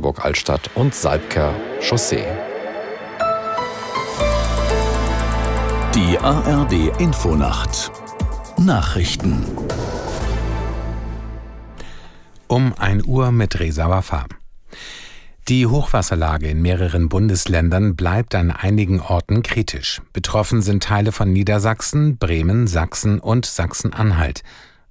Magdeburg-Altstadt und Salbker Chaussee. Die ARD Infonacht Nachrichten um 1 Uhr mit Resa Wafa. Die Hochwasserlage in mehreren Bundesländern bleibt an einigen Orten kritisch. Betroffen sind Teile von Niedersachsen, Bremen, Sachsen und Sachsen-Anhalt.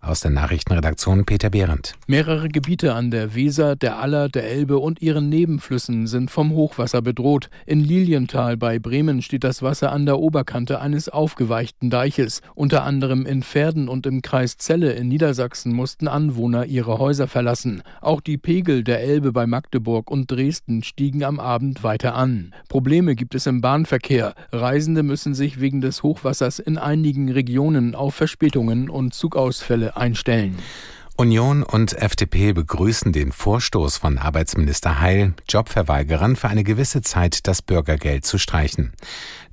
Aus der Nachrichtenredaktion Peter Behrendt. Mehrere Gebiete an der Weser, der Aller, der Elbe und ihren Nebenflüssen sind vom Hochwasser bedroht. In Lilienthal bei Bremen steht das Wasser an der Oberkante eines aufgeweichten Deiches. Unter anderem in Pferden und im Kreis Celle in Niedersachsen mussten Anwohner ihre Häuser verlassen. Auch die Pegel der Elbe bei Magdeburg und Dresden stiegen am Abend weiter an. Probleme gibt es im Bahnverkehr. Reisende müssen sich wegen des Hochwassers in einigen Regionen auf Verspätungen und Zugausfälle einstellen. Union und FDP begrüßen den Vorstoß von Arbeitsminister Heil, Jobverweigerern für eine gewisse Zeit das Bürgergeld zu streichen.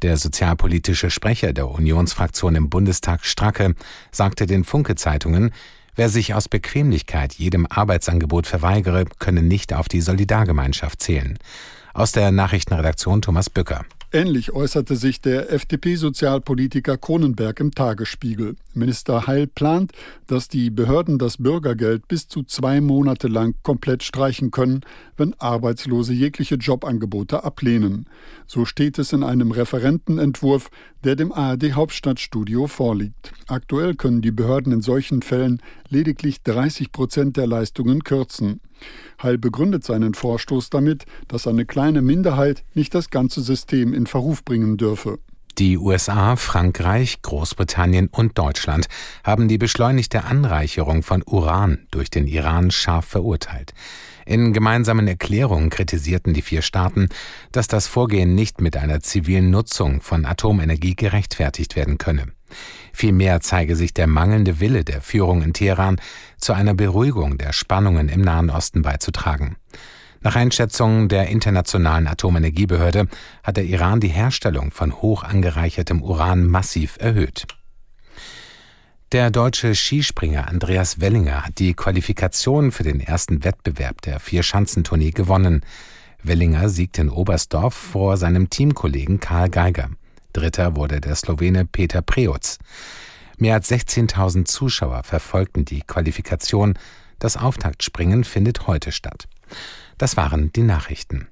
Der sozialpolitische Sprecher der Unionsfraktion im Bundestag Stracke sagte den Funke-Zeitungen, wer sich aus Bequemlichkeit jedem Arbeitsangebot verweigere, könne nicht auf die Solidargemeinschaft zählen. Aus der Nachrichtenredaktion Thomas Bücker. Ähnlich äußerte sich der FDP-Sozialpolitiker Kronenberg im Tagesspiegel. Minister Heil plant, dass die Behörden das Bürgergeld bis zu zwei Monate lang komplett streichen können, wenn Arbeitslose jegliche Jobangebote ablehnen. So steht es in einem Referentenentwurf, der dem ARD Hauptstadtstudio vorliegt. Aktuell können die Behörden in solchen Fällen lediglich 30 Prozent der Leistungen kürzen. Heil begründet seinen Vorstoß damit, dass eine kleine Minderheit nicht das ganze System in Verruf bringen dürfe. Die USA, Frankreich, Großbritannien und Deutschland haben die beschleunigte Anreicherung von Uran durch den Iran scharf verurteilt. In gemeinsamen Erklärungen kritisierten die vier Staaten, dass das Vorgehen nicht mit einer zivilen Nutzung von Atomenergie gerechtfertigt werden könne. Vielmehr zeige sich der mangelnde Wille der Führung in Teheran, zu einer Beruhigung der Spannungen im Nahen Osten beizutragen. Nach Einschätzungen der Internationalen Atomenergiebehörde hat der Iran die Herstellung von hoch angereichertem Uran massiv erhöht. Der deutsche Skispringer Andreas Wellinger hat die Qualifikation für den ersten Wettbewerb der Vierschanzentournee gewonnen. Wellinger siegte in Oberstdorf vor seinem Teamkollegen Karl Geiger. Dritter wurde der Slowene Peter Preutz. Mehr als 16.000 Zuschauer verfolgten die Qualifikation. Das Auftaktspringen findet heute statt. Das waren die Nachrichten.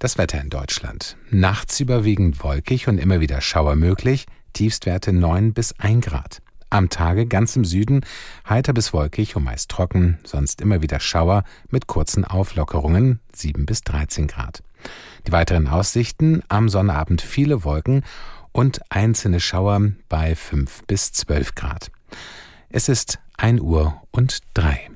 Das Wetter in Deutschland. Nachts überwiegend wolkig und immer wieder Schauer möglich, Tiefstwerte 9 bis 1 Grad. Am Tage ganz im Süden heiter bis wolkig und meist trocken, sonst immer wieder Schauer mit kurzen Auflockerungen 7 bis 13 Grad. Die weiteren Aussichten am Sonnabend viele Wolken und einzelne Schauer bei 5 bis 12 Grad. Es ist 1 Uhr und 3.